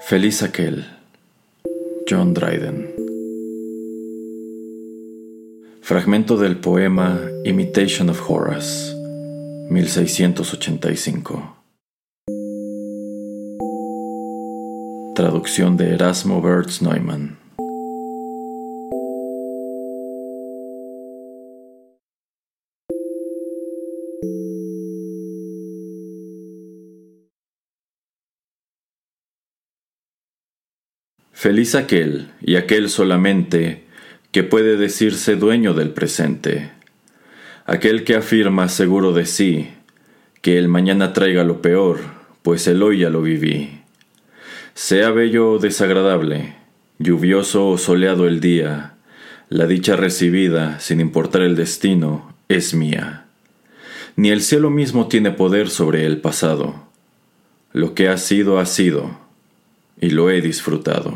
Feliz aquel, John Dryden. Fragmento del poema Imitation of Horace, 1685. Traducción de Erasmo Bertz Neumann. Feliz aquel, y aquel solamente, que puede decirse dueño del presente, aquel que afirma seguro de sí, que el mañana traiga lo peor, pues el hoy ya lo viví. Sea bello o desagradable, lluvioso o soleado el día, la dicha recibida, sin importar el destino, es mía. Ni el cielo mismo tiene poder sobre el pasado. Lo que ha sido ha sido, y lo he disfrutado.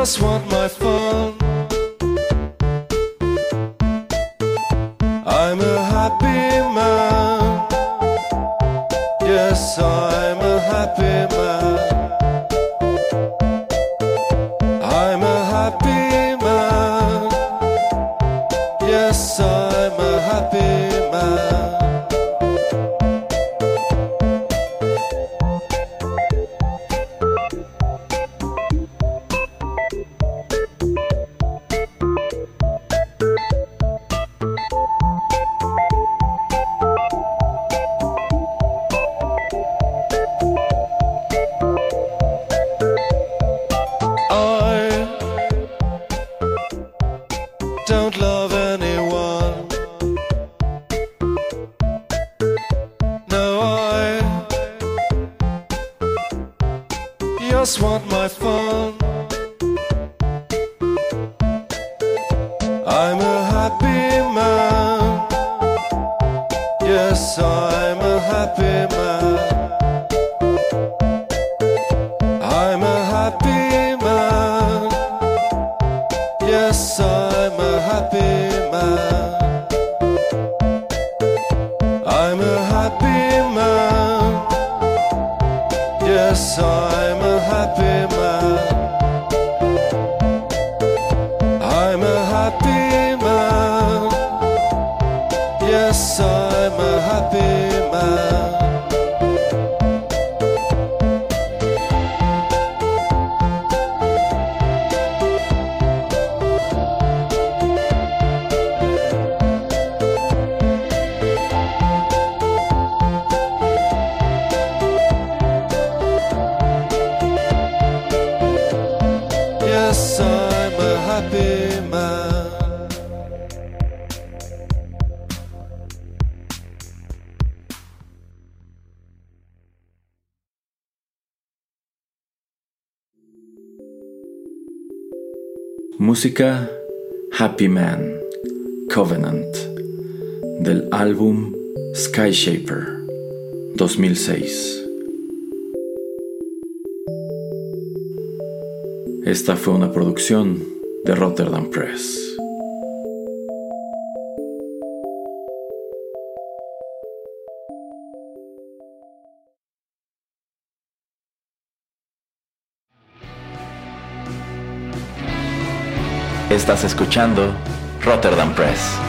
Just want my fun. I'm a happy man. Yes, I'm a happy man. Just want my fun. I'm a happy man. Yes, I'm a happy man. I'm a happy man. Yes, I'm a happy man. I'm a happy man. Yes, I'm a happy I'm a happy man. Música Happy Man Covenant del álbum Sky Shaper 2006. Esta fue una producción de Rotterdam Press. Estás escuchando Rotterdam Press.